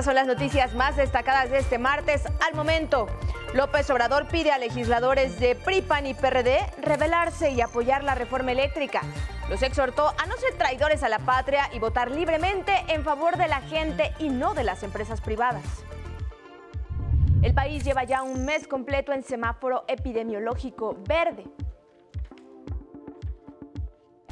estas son las noticias más destacadas de este martes. Al momento, López Obrador pide a legisladores de PRIPAN y PRD rebelarse y apoyar la reforma eléctrica. Los exhortó a no ser traidores a la patria y votar libremente en favor de la gente y no de las empresas privadas. El país lleva ya un mes completo en semáforo epidemiológico verde.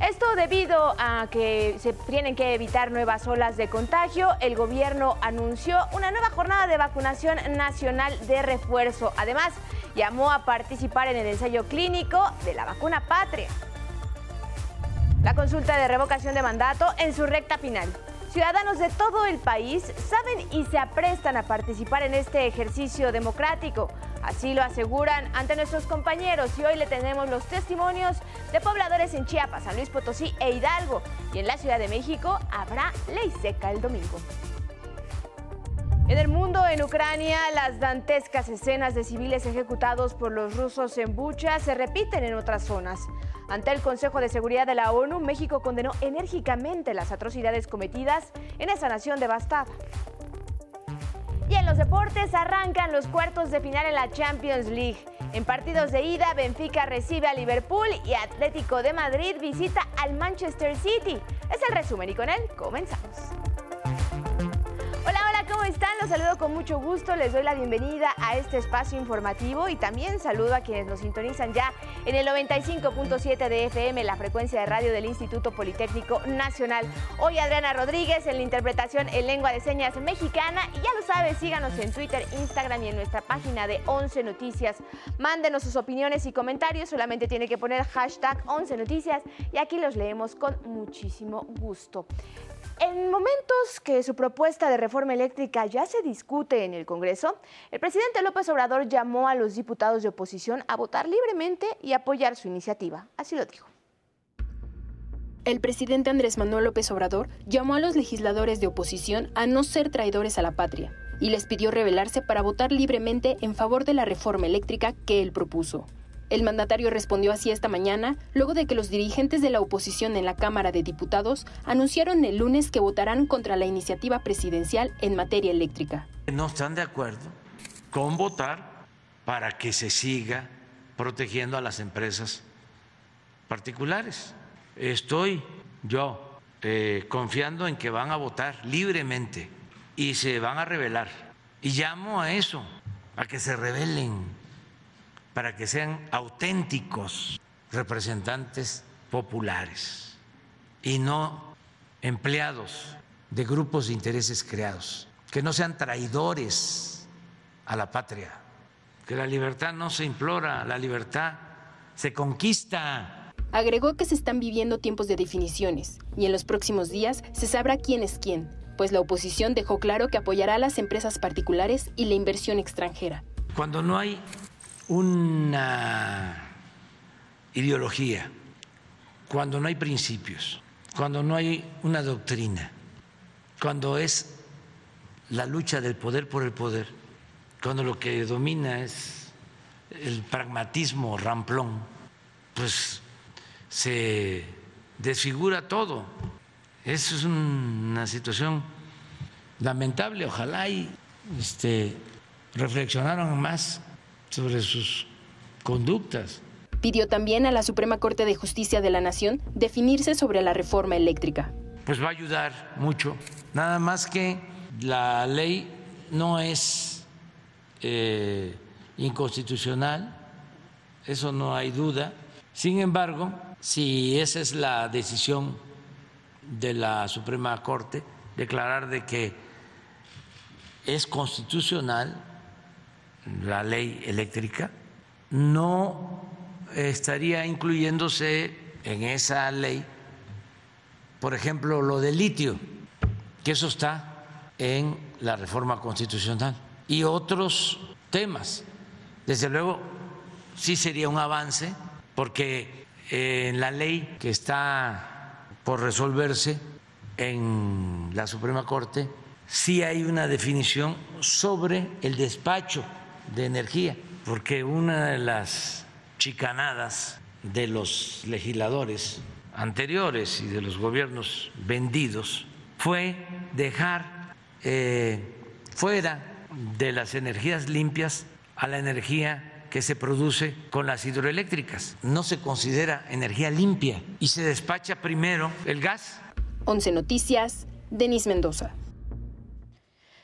Esto debido a que se tienen que evitar nuevas olas de contagio, el gobierno anunció una nueva jornada de vacunación nacional de refuerzo. Además, llamó a participar en el ensayo clínico de la vacuna patria. La consulta de revocación de mandato en su recta final. Ciudadanos de todo el país saben y se aprestan a participar en este ejercicio democrático. Así lo aseguran ante nuestros compañeros y hoy le tenemos los testimonios de pobladores en Chiapas, San Luis Potosí e Hidalgo. Y en la Ciudad de México habrá ley seca el domingo. En el mundo, en Ucrania, las dantescas escenas de civiles ejecutados por los rusos en Bucha se repiten en otras zonas. Ante el Consejo de Seguridad de la ONU, México condenó enérgicamente las atrocidades cometidas en esa nación devastada. Y en los deportes arrancan los cuartos de final en la Champions League. En partidos de ida, Benfica recibe a Liverpool y Atlético de Madrid visita al Manchester City. Es el resumen y con él comenzamos. Saludo con mucho gusto, les doy la bienvenida a este espacio informativo y también saludo a quienes nos sintonizan ya en el 95.7 de FM, la frecuencia de radio del Instituto Politécnico Nacional. Hoy Adriana Rodríguez en la interpretación en lengua de señas mexicana y ya lo sabes, síganos en Twitter, Instagram y en nuestra página de 11 Noticias. Mándenos sus opiniones y comentarios, solamente tiene que poner hashtag 11 Noticias y aquí los leemos con muchísimo gusto. En momentos que su propuesta de reforma eléctrica ya se discute en el Congreso, el presidente López Obrador llamó a los diputados de oposición a votar libremente y apoyar su iniciativa. Así lo dijo. El presidente Andrés Manuel López Obrador llamó a los legisladores de oposición a no ser traidores a la patria y les pidió rebelarse para votar libremente en favor de la reforma eléctrica que él propuso. El mandatario respondió así esta mañana, luego de que los dirigentes de la oposición en la Cámara de Diputados anunciaron el lunes que votarán contra la iniciativa presidencial en materia eléctrica. No están de acuerdo con votar para que se siga protegiendo a las empresas particulares. Estoy yo eh, confiando en que van a votar libremente y se van a rebelar. Y llamo a eso, a que se rebelen para que sean auténticos representantes populares y no empleados de grupos de intereses creados, que no sean traidores a la patria, que la libertad no se implora, la libertad se conquista. Agregó que se están viviendo tiempos de definiciones y en los próximos días se sabrá quién es quién, pues la oposición dejó claro que apoyará a las empresas particulares y la inversión extranjera. Cuando no hay una ideología, cuando no hay principios, cuando no hay una doctrina, cuando es la lucha del poder por el poder, cuando lo que domina es el pragmatismo ramplón, pues se desfigura todo. Eso es una situación lamentable. Ojalá y este, reflexionaron más sobre sus conductas. Pidió también a la Suprema Corte de Justicia de la Nación definirse sobre la reforma eléctrica. Pues va a ayudar mucho. Nada más que la ley no es eh, inconstitucional, eso no hay duda. Sin embargo, si esa es la decisión de la Suprema Corte, declarar de que es constitucional, la ley eléctrica, no estaría incluyéndose en esa ley, por ejemplo, lo del litio, que eso está en la reforma constitucional, y otros temas. Desde luego, sí sería un avance, porque en la ley que está por resolverse en la Suprema Corte, sí hay una definición sobre el despacho de energía, porque una de las chicanadas de los legisladores anteriores y de los gobiernos vendidos fue dejar eh, fuera de las energías limpias a la energía que se produce con las hidroeléctricas. No se considera energía limpia y se despacha primero el gas. 11 Noticias, Denis Mendoza.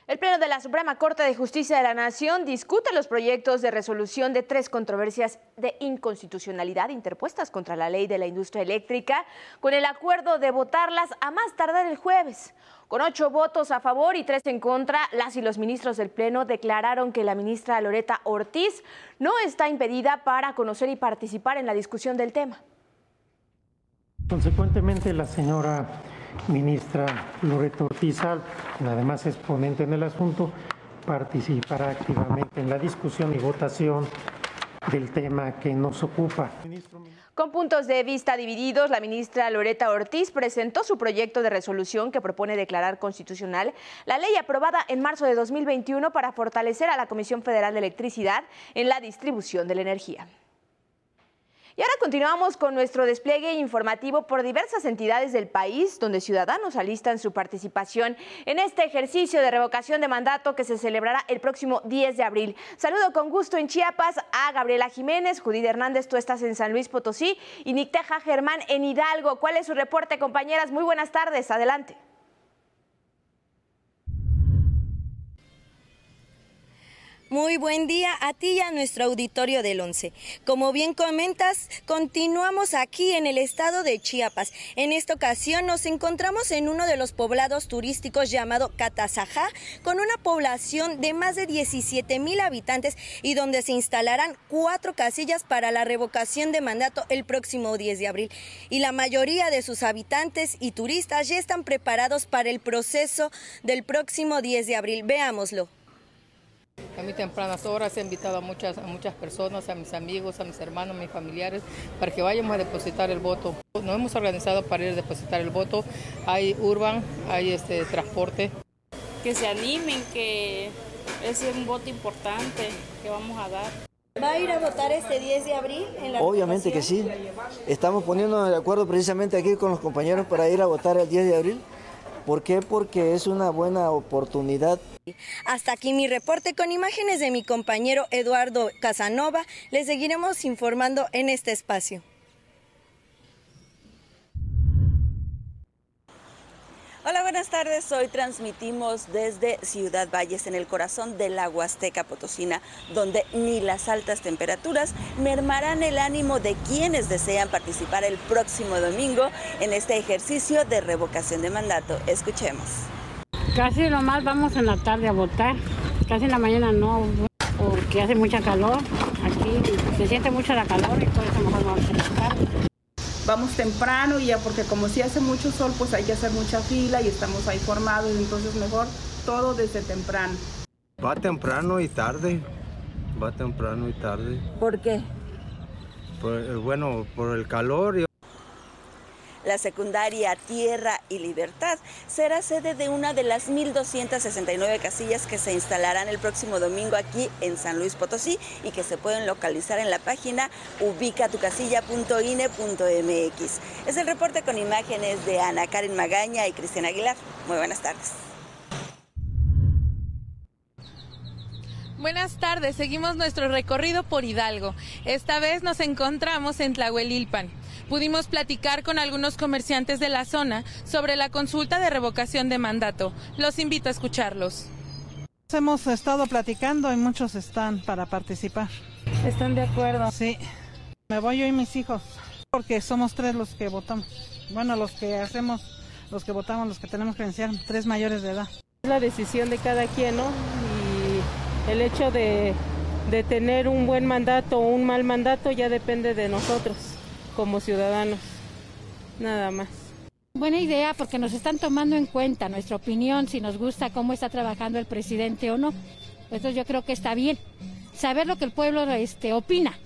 El Pleno de la Suprema Corte de Justicia de la Nación discute los proyectos de resolución de tres controversias de inconstitucionalidad interpuestas contra la ley de la industria eléctrica, con el acuerdo de votarlas a más tardar el jueves. Con ocho votos a favor y tres en contra, las y los ministros del Pleno declararon que la ministra Loreta Ortiz no está impedida para conocer y participar en la discusión del tema. Consecuentemente, la señora ministra Loreto Ortiz, quien además es ponente en el asunto, participará activamente en la discusión y votación del tema que nos ocupa. Con puntos de vista divididos, la ministra Loreta Ortiz presentó su proyecto de resolución que propone declarar constitucional la ley aprobada en marzo de 2021 para fortalecer a la Comisión Federal de Electricidad en la distribución de la energía. Y ahora continuamos con nuestro despliegue informativo por diversas entidades del país, donde ciudadanos alistan su participación en este ejercicio de revocación de mandato que se celebrará el próximo 10 de abril. Saludo con gusto en Chiapas a Gabriela Jiménez, Judith Hernández, tú estás en San Luis Potosí, y Nicteja Germán en Hidalgo. ¿Cuál es su reporte, compañeras? Muy buenas tardes, adelante. Muy buen día a ti y a nuestro auditorio del 11. Como bien comentas, continuamos aquí en el estado de Chiapas. En esta ocasión nos encontramos en uno de los poblados turísticos llamado Catazajá, con una población de más de 17 mil habitantes y donde se instalarán cuatro casillas para la revocación de mandato el próximo 10 de abril. Y la mayoría de sus habitantes y turistas ya están preparados para el proceso del próximo 10 de abril. Veámoslo. A muy tempranas horas he invitado a muchas, a muchas personas, a mis amigos, a mis hermanos, a mis familiares, para que vayamos a depositar el voto. Nos hemos organizado para ir a depositar el voto. Hay urban, hay este transporte. Que se animen, que es un voto importante que vamos a dar. ¿Va a ir a votar este 10 de abril? En la Obviamente que sí. Estamos poniéndonos de acuerdo precisamente aquí con los compañeros para ir a votar el 10 de abril. ¿Por qué? Porque es una buena oportunidad. Hasta aquí mi reporte con imágenes de mi compañero Eduardo Casanova. Les seguiremos informando en este espacio. Hola, buenas tardes. Hoy transmitimos desde Ciudad Valles, en el corazón de la Huasteca Potosina, donde ni las altas temperaturas mermarán el ánimo de quienes desean participar el próximo domingo en este ejercicio de revocación de mandato. Escuchemos. Casi nomás vamos en la tarde a votar, casi en la mañana no, porque hace mucha calor. Aquí se siente mucho la calor y por eso mejor vamos en la tarde vamos temprano y ya porque como si hace mucho sol, pues hay que hacer mucha fila y estamos ahí formados, entonces mejor todo desde temprano. Va temprano y tarde, va temprano y tarde. ¿Por qué? Por, bueno, por el calor. Y... La secundaria Tierra y Libertad será sede de una de las 1.269 casillas que se instalarán el próximo domingo aquí en San Luis Potosí y que se pueden localizar en la página ubicatucasilla.ine.mx. Es el reporte con imágenes de Ana Karen Magaña y Cristian Aguilar. Muy buenas tardes. Buenas tardes, seguimos nuestro recorrido por Hidalgo. Esta vez nos encontramos en Tlahuelilpan. Pudimos platicar con algunos comerciantes de la zona sobre la consulta de revocación de mandato. Los invito a escucharlos. Hemos estado platicando y muchos están para participar. ¿Están de acuerdo? Sí. Me voy yo y mis hijos, porque somos tres los que votamos. Bueno, los que hacemos, los que votamos, los que tenemos credencial, tres mayores de edad. Es la decisión de cada quien, ¿no? Y el hecho de, de tener un buen mandato o un mal mandato ya depende de nosotros como ciudadanos. Nada más. Buena idea porque nos están tomando en cuenta nuestra opinión, si nos gusta cómo está trabajando el presidente o no. Entonces yo creo que está bien saber lo que el pueblo este, opina.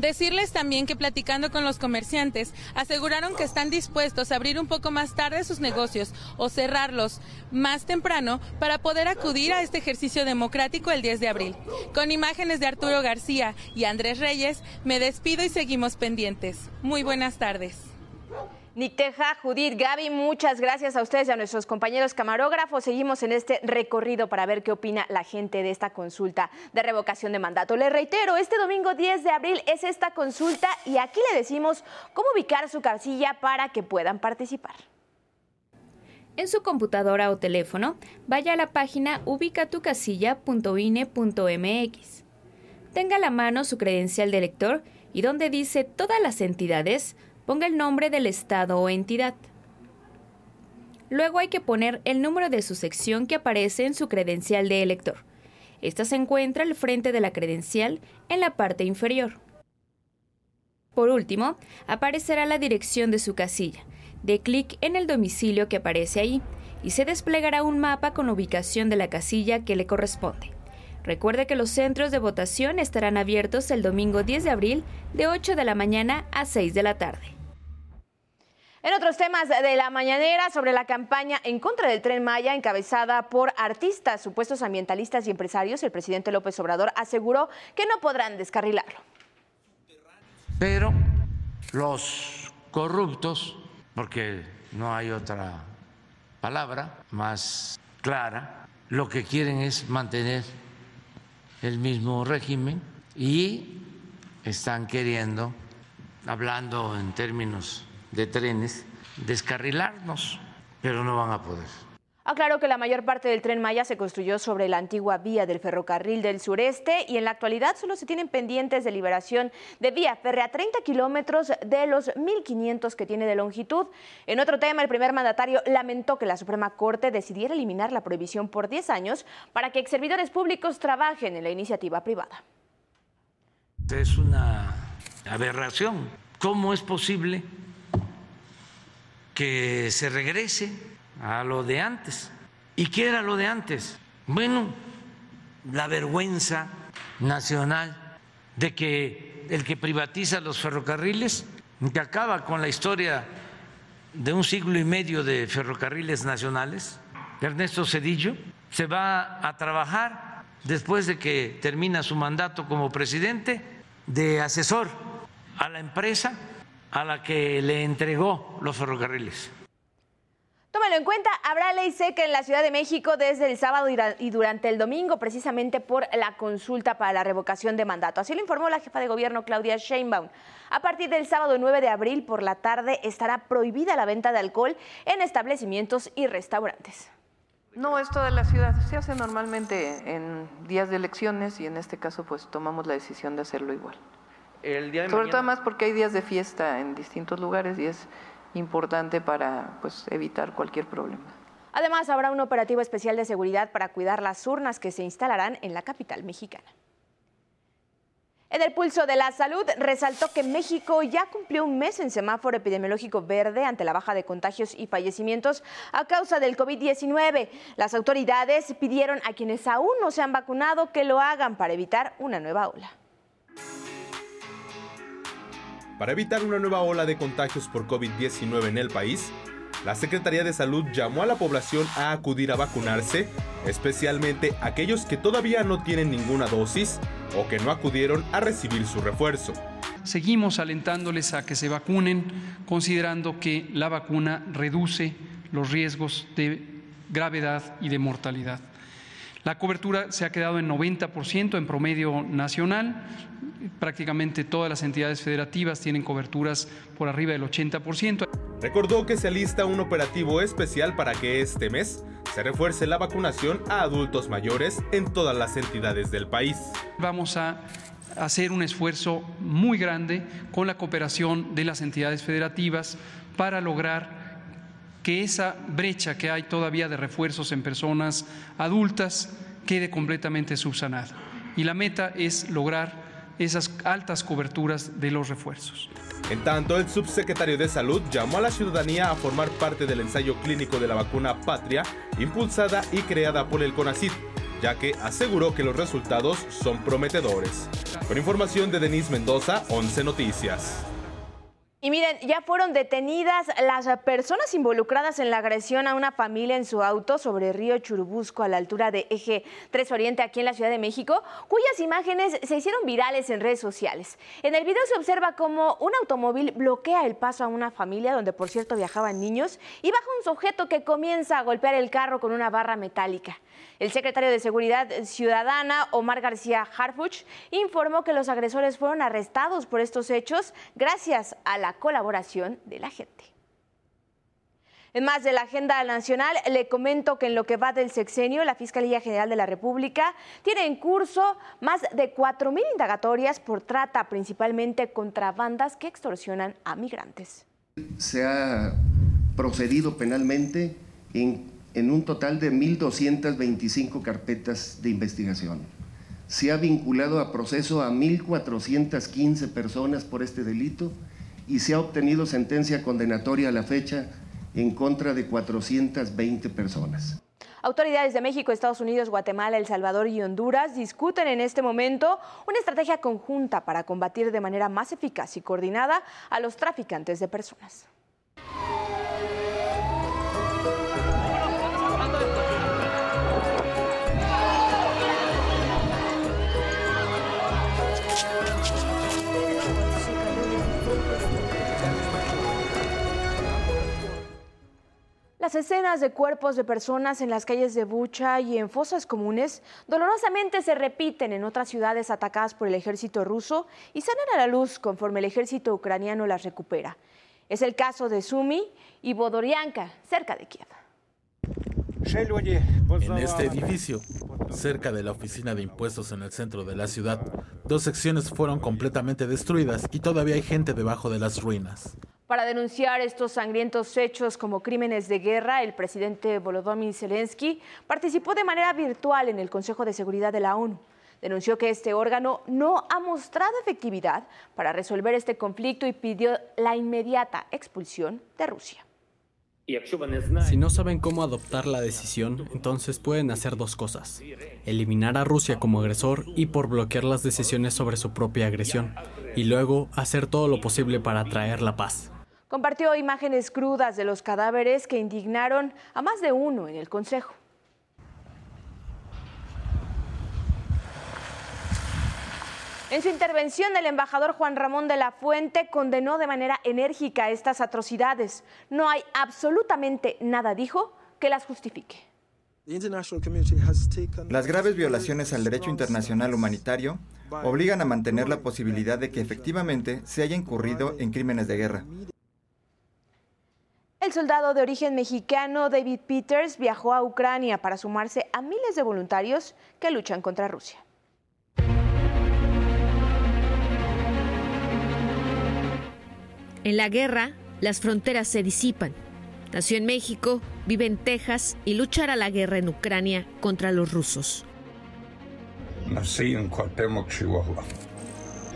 Decirles también que platicando con los comerciantes, aseguraron que están dispuestos a abrir un poco más tarde sus negocios o cerrarlos más temprano para poder acudir a este ejercicio democrático el 10 de abril. Con imágenes de Arturo García y Andrés Reyes, me despido y seguimos pendientes. Muy buenas tardes. Nicteja, Judith, Gaby, muchas gracias a ustedes y a nuestros compañeros camarógrafos. Seguimos en este recorrido para ver qué opina la gente de esta consulta de revocación de mandato. Les reitero, este domingo 10 de abril es esta consulta y aquí le decimos cómo ubicar su casilla para que puedan participar. En su computadora o teléfono, vaya a la página ubicatucasilla.ine.mx. Tenga a la mano su credencial de elector y donde dice todas las entidades, ponga el nombre del estado o entidad. Luego hay que poner el número de su sección que aparece en su credencial de elector. Esta se encuentra al frente de la credencial en la parte inferior. Por último, aparecerá la dirección de su casilla. De clic en el domicilio que aparece ahí y se desplegará un mapa con ubicación de la casilla que le corresponde. Recuerde que los centros de votación estarán abiertos el domingo 10 de abril de 8 de la mañana a 6 de la tarde. En otros temas de la mañanera sobre la campaña en contra del tren Maya encabezada por artistas, supuestos ambientalistas y empresarios, el presidente López Obrador aseguró que no podrán descarrilarlo. Pero los corruptos, porque no hay otra palabra más clara, lo que quieren es mantener el mismo régimen y están queriendo, hablando en términos de trenes, descarrilarnos, pero no van a poder. Aclaró que la mayor parte del tren Maya se construyó sobre la antigua vía del ferrocarril del sureste y en la actualidad solo se tienen pendientes de liberación de vía férrea a 30 kilómetros de los 1.500 que tiene de longitud. En otro tema, el primer mandatario lamentó que la Suprema Corte decidiera eliminar la prohibición por 10 años para que ex servidores públicos trabajen en la iniciativa privada. Es una aberración. ¿Cómo es posible que se regrese a lo de antes. ¿Y qué era lo de antes? Bueno, la vergüenza nacional de que el que privatiza los ferrocarriles, que acaba con la historia de un siglo y medio de ferrocarriles nacionales, Ernesto Cedillo, se va a trabajar después de que termina su mandato como presidente de asesor a la empresa a la que le entregó los ferrocarriles. Tómalo en cuenta, habrá ley seca en la Ciudad de México desde el sábado y durante el domingo, precisamente por la consulta para la revocación de mandato. Así lo informó la jefa de gobierno Claudia Sheinbaum. A partir del sábado 9 de abril por la tarde estará prohibida la venta de alcohol en establecimientos y restaurantes. No es toda la ciudad, se hace normalmente en días de elecciones y en este caso pues tomamos la decisión de hacerlo igual. El día de Sobre mañana- todo más porque hay días de fiesta en distintos lugares y es importante para pues, evitar cualquier problema. Además, habrá un operativo especial de seguridad para cuidar las urnas que se instalarán en la capital mexicana. En el pulso de la salud, resaltó que México ya cumplió un mes en semáforo epidemiológico verde ante la baja de contagios y fallecimientos a causa del COVID-19. Las autoridades pidieron a quienes aún no se han vacunado que lo hagan para evitar una nueva ola. Para evitar una nueva ola de contagios por COVID-19 en el país, la Secretaría de Salud llamó a la población a acudir a vacunarse, especialmente aquellos que todavía no tienen ninguna dosis o que no acudieron a recibir su refuerzo. Seguimos alentándoles a que se vacunen, considerando que la vacuna reduce los riesgos de gravedad y de mortalidad. La cobertura se ha quedado en 90% en promedio nacional. Prácticamente todas las entidades federativas tienen coberturas por arriba del 80%. Recordó que se alista un operativo especial para que este mes se refuerce la vacunación a adultos mayores en todas las entidades del país. Vamos a hacer un esfuerzo muy grande con la cooperación de las entidades federativas para lograr que esa brecha que hay todavía de refuerzos en personas adultas quede completamente subsanada. Y la meta es lograr esas altas coberturas de los refuerzos. En tanto, el subsecretario de Salud llamó a la ciudadanía a formar parte del ensayo clínico de la vacuna Patria, impulsada y creada por el CONACYT, ya que aseguró que los resultados son prometedores. Con información de Denise Mendoza, 11 Noticias. Y miren, ya fueron detenidas las personas involucradas en la agresión a una familia en su auto sobre Río Churubusco a la altura de Eje 3 Oriente aquí en la Ciudad de México, cuyas imágenes se hicieron virales en redes sociales. En el video se observa cómo un automóvil bloquea el paso a una familia donde por cierto viajaban niños y baja un sujeto que comienza a golpear el carro con una barra metálica. El secretario de Seguridad Ciudadana, Omar García Harfuch, informó que los agresores fueron arrestados por estos hechos gracias a la colaboración de la gente. En más de la agenda nacional, le comento que en lo que va del sexenio, la Fiscalía General de la República tiene en curso más de 4.000 indagatorias por trata, principalmente contra bandas que extorsionan a migrantes. Se ha procedido penalmente en en un total de 1.225 carpetas de investigación. Se ha vinculado a proceso a 1.415 personas por este delito y se ha obtenido sentencia condenatoria a la fecha en contra de 420 personas. Autoridades de México, Estados Unidos, Guatemala, El Salvador y Honduras discuten en este momento una estrategia conjunta para combatir de manera más eficaz y coordinada a los traficantes de personas. Las escenas de cuerpos de personas en las calles de Bucha y en fosas comunes dolorosamente se repiten en otras ciudades atacadas por el ejército ruso y salen a la luz conforme el ejército ucraniano las recupera. Es el caso de Sumi y Bodorianka, cerca de Kiev. En este edificio, cerca de la oficina de impuestos en el centro de la ciudad, dos secciones fueron completamente destruidas y todavía hay gente debajo de las ruinas. Para denunciar estos sangrientos hechos como crímenes de guerra, el presidente Volodymyr Zelensky participó de manera virtual en el Consejo de Seguridad de la ONU. Denunció que este órgano no ha mostrado efectividad para resolver este conflicto y pidió la inmediata expulsión de Rusia. Si no saben cómo adoptar la decisión, entonces pueden hacer dos cosas. Eliminar a Rusia como agresor y por bloquear las decisiones sobre su propia agresión. Y luego hacer todo lo posible para traer la paz. Compartió imágenes crudas de los cadáveres que indignaron a más de uno en el Consejo. En su intervención, el embajador Juan Ramón de la Fuente condenó de manera enérgica estas atrocidades. No hay absolutamente nada, dijo, que las justifique. Las graves violaciones al derecho internacional humanitario obligan a mantener la posibilidad de que efectivamente se haya incurrido en crímenes de guerra. El soldado de origen mexicano David Peters viajó a Ucrania para sumarse a miles de voluntarios que luchan contra Rusia. En la guerra, las fronteras se disipan. Nació en México, vive en Texas y luchará la guerra en Ucrania contra los rusos. Nací en Cuauhtémoc, Chihuahua.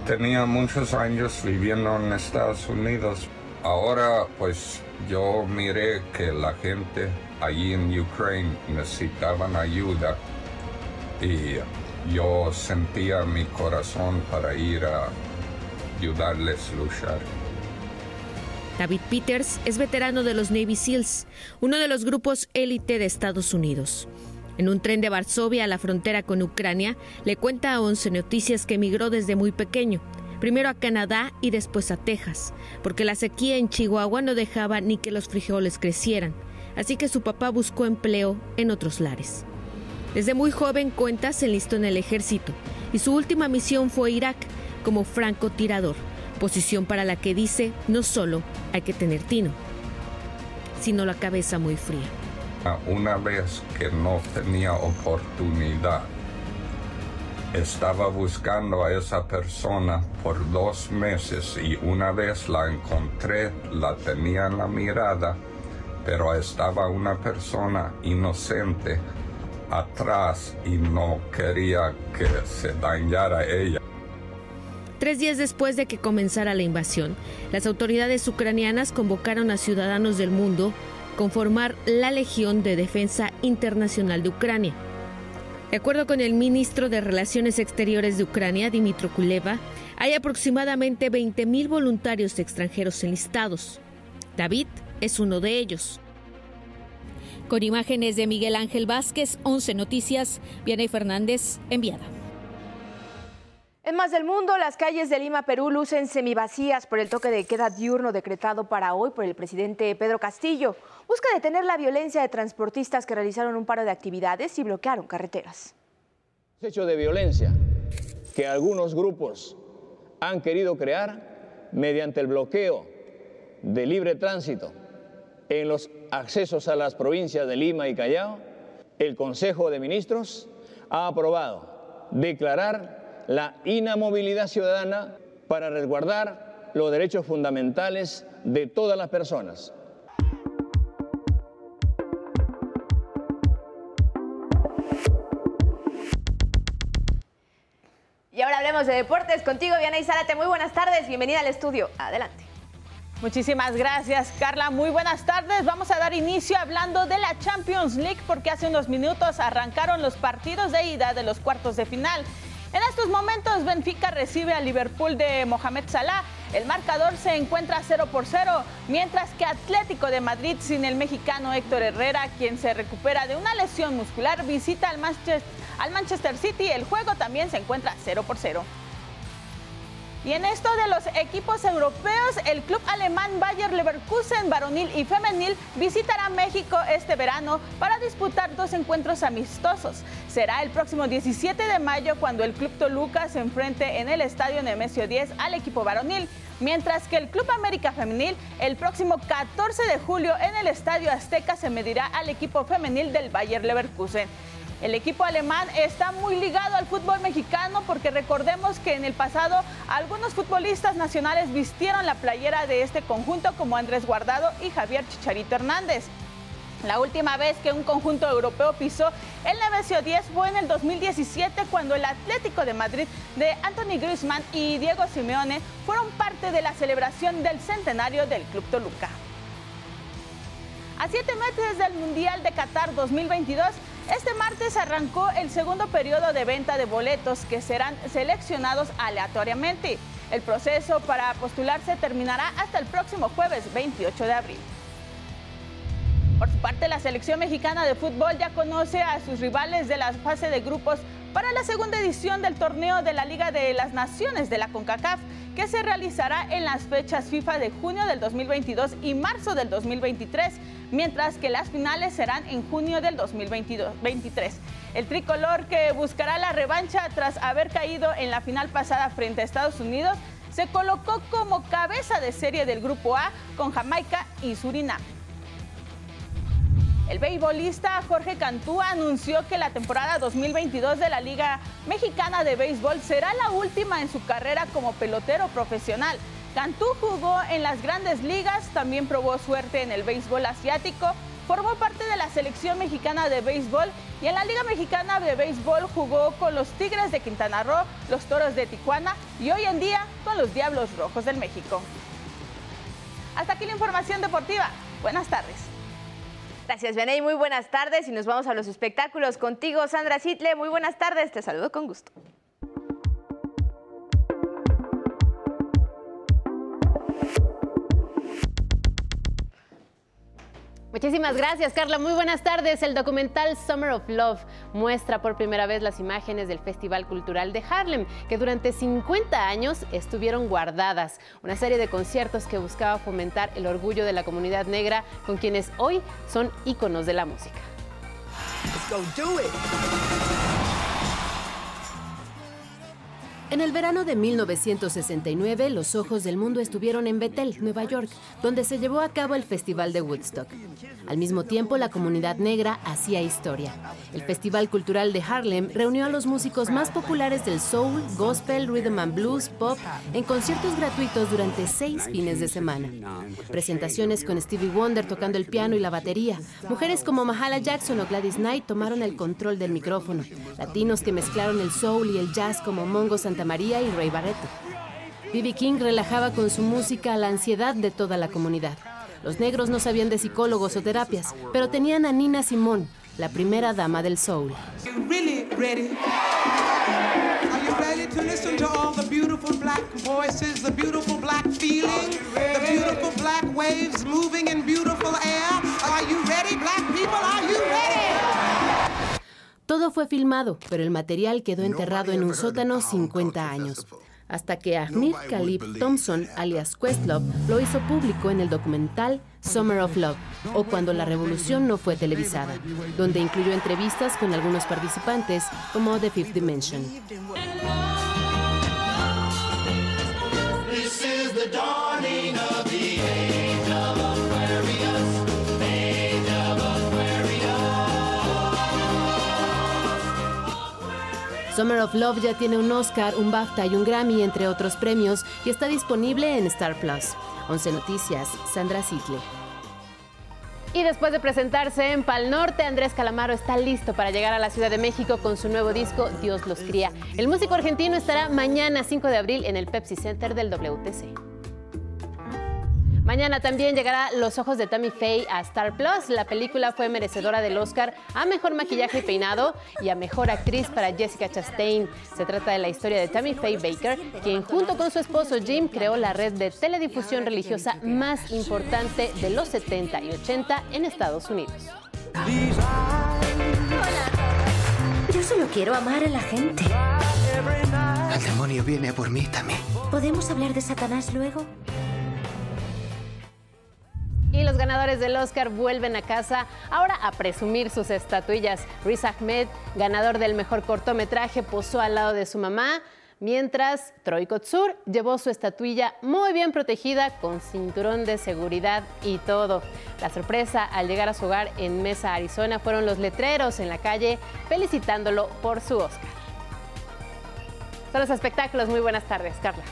Tenía muchos años viviendo en Estados Unidos. Ahora, pues, yo miré que la gente allí en Ucrania necesitaban ayuda y yo sentía mi corazón para ir a ayudarles a luchar. David Peters es veterano de los Navy SEALs, uno de los grupos élite de Estados Unidos. En un tren de Varsovia a la frontera con Ucrania, le cuenta a Once Noticias que emigró desde muy pequeño, primero a Canadá y después a Texas, porque la sequía en Chihuahua no dejaba ni que los frijoles crecieran, así que su papá buscó empleo en otros lares. Desde muy joven cuenta se enlistó en el ejército y su última misión fue Irak como francotirador, posición para la que dice no solo hay que tener tino, sino la cabeza muy fría. Una vez que no tenía oportunidad, estaba buscando a esa persona por dos meses y una vez la encontré, la tenía en la mirada, pero estaba una persona inocente atrás y no quería que se dañara ella. Tres días después de que comenzara la invasión, las autoridades ucranianas convocaron a ciudadanos del mundo conformar la Legión de Defensa Internacional de Ucrania. De acuerdo con el ministro de Relaciones Exteriores de Ucrania, Dimitro Kuleva, Hay aproximadamente 20.000 voluntarios extranjeros enlistados. David es uno de ellos. Con imágenes de Miguel Ángel Vázquez, 11 Noticias, Vianey Fernández, enviada. En más del mundo, las calles de Lima, Perú, lucen semivacías por el toque de queda diurno decretado para hoy por el presidente Pedro Castillo. Busca detener la violencia de transportistas que realizaron un paro de actividades y bloquearon carreteras. Hecho de violencia que algunos grupos han querido crear mediante el bloqueo de libre tránsito en los accesos a las provincias de Lima y Callao, el Consejo de Ministros ha aprobado declarar la inamovilidad ciudadana para resguardar los derechos fundamentales de todas las personas. Hablemos de deportes contigo, Diana Zárate. Muy buenas tardes, bienvenida al estudio. Adelante. Muchísimas gracias, Carla. Muy buenas tardes. Vamos a dar inicio hablando de la Champions League porque hace unos minutos arrancaron los partidos de ida de los cuartos de final. En estos momentos, Benfica recibe al Liverpool de Mohamed Salah. El marcador se encuentra 0 por 0, mientras que Atlético de Madrid, sin el mexicano Héctor Herrera, quien se recupera de una lesión muscular, visita al Manchester, City. El juego también se encuentra 0 por 0. Y en esto de los equipos europeos, el club alemán Bayer Leverkusen varonil y femenil visitará México este verano para disputar dos encuentros amistosos. Será el próximo 17 de mayo cuando el club Toluca se enfrente en el estadio Nemesio 10 al equipo varonil, mientras que el club América femenil el próximo 14 de julio en el estadio Azteca se medirá al equipo femenil del Bayer Leverkusen. El equipo alemán está muy ligado al fútbol mexicano porque recordemos que en el pasado algunos futbolistas nacionales vistieron la playera de este conjunto como Andrés Guardado y Javier Chicharito Hernández. La última vez que un conjunto europeo pisó el Nemesio 10 fue en el 2017 cuando el Atlético de Madrid de Anthony Griezmann y Diego Simeone fueron parte de la celebración del centenario del Club Toluca. A siete meses del Mundial de Qatar 2022, este martes arrancó el segundo periodo de venta de boletos que serán seleccionados aleatoriamente. El proceso para postularse terminará hasta el próximo jueves 28 de abril. Parte, la selección mexicana de fútbol ya conoce a sus rivales de la fase de grupos para la segunda edición del torneo de la Liga de las Naciones de la CONCACAF, que se realizará en las fechas FIFA de junio del 2022 y marzo del 2023, mientras que las finales serán en junio del 2023. El tricolor que buscará la revancha tras haber caído en la final pasada frente a Estados Unidos se colocó como cabeza de serie del Grupo A con Jamaica y Surinam. El beisbolista Jorge Cantú anunció que la temporada 2022 de la Liga Mexicana de Béisbol será la última en su carrera como pelotero profesional. Cantú jugó en las grandes ligas, también probó suerte en el béisbol asiático, formó parte de la selección mexicana de béisbol y en la Liga Mexicana de Béisbol jugó con los Tigres de Quintana Roo, los Toros de Tijuana y hoy en día con los Diablos Rojos del México. Hasta aquí la información deportiva. Buenas tardes. Gracias, Beney. Muy buenas tardes y nos vamos a los espectáculos contigo, Sandra Sitle. Muy buenas tardes. Te saludo con gusto. Muchísimas gracias, Carla. Muy buenas tardes. El documental Summer of Love muestra por primera vez las imágenes del Festival Cultural de Harlem, que durante 50 años estuvieron guardadas. Una serie de conciertos que buscaba fomentar el orgullo de la comunidad negra, con quienes hoy son íconos de la música. En el verano de 1969, los ojos del mundo estuvieron en Bethel, Nueva York, donde se llevó a cabo el Festival de Woodstock. Al mismo tiempo, la comunidad negra hacía historia. El Festival Cultural de Harlem reunió a los músicos más populares del soul, gospel, rhythm and blues, pop, en conciertos gratuitos durante seis fines de semana. Presentaciones con Stevie Wonder tocando el piano y la batería. Mujeres como Mahala Jackson o Gladys Knight tomaron el control del micrófono. Latinos que mezclaron el soul y el jazz como Mongo Santa María y Ray Barreto. B.B. King relajaba con su música la ansiedad de toda la comunidad. Los negros no sabían de psicólogos o terapias, pero tenían a Nina Simone, la primera dama del soul. Are you ready, black people? Are you ready? Todo fue filmado, pero el material quedó enterrado en un sótano 50 años. Hasta que Ahmed Khalib Thompson, alias Questlove, lo hizo público en el documental Summer of Love, o Cuando la Revolución no fue televisada, donde incluyó entrevistas con algunos participantes como The Fifth Dimension. Summer of Love ya tiene un Oscar, un BAFTA y un Grammy, entre otros premios, y está disponible en Star Plus. 11 Noticias, Sandra Sitle. Y después de presentarse en Pal Norte, Andrés Calamaro está listo para llegar a la Ciudad de México con su nuevo disco Dios los cría. El músico argentino estará mañana 5 de abril en el Pepsi Center del WTC. Mañana también llegará Los ojos de Tammy Faye a Star Plus. La película fue merecedora del Oscar a Mejor Maquillaje y Peinado y a Mejor Actriz para Jessica Chastain. Se trata de la historia de Tammy Faye Baker, quien junto con su esposo Jim creó la red de teledifusión religiosa más importante de los 70 y 80 en Estados Unidos. Yo solo quiero amar a la gente. El demonio viene a por mí también. ¿Podemos hablar de Satanás luego? Y los ganadores del Oscar vuelven a casa ahora a presumir sus estatuillas. Riz Ahmed, ganador del mejor cortometraje, posó al lado de su mamá, mientras Troy Kotsur llevó su estatuilla muy bien protegida con cinturón de seguridad y todo. La sorpresa al llegar a su hogar en Mesa, Arizona, fueron los letreros en la calle felicitándolo por su Oscar. Son los espectáculos. Muy buenas tardes, Carla.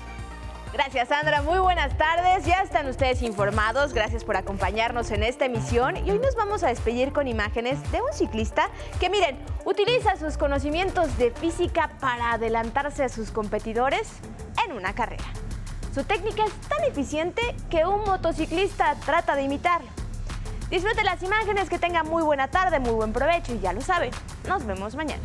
Gracias, Sandra. Muy buenas tardes. Ya están ustedes informados. Gracias por acompañarnos en esta emisión. Y hoy nos vamos a despedir con imágenes de un ciclista que, miren, utiliza sus conocimientos de física para adelantarse a sus competidores en una carrera. Su técnica es tan eficiente que un motociclista trata de imitarlo. Disfruten las imágenes, que tengan muy buena tarde, muy buen provecho y ya lo saben. Nos vemos mañana.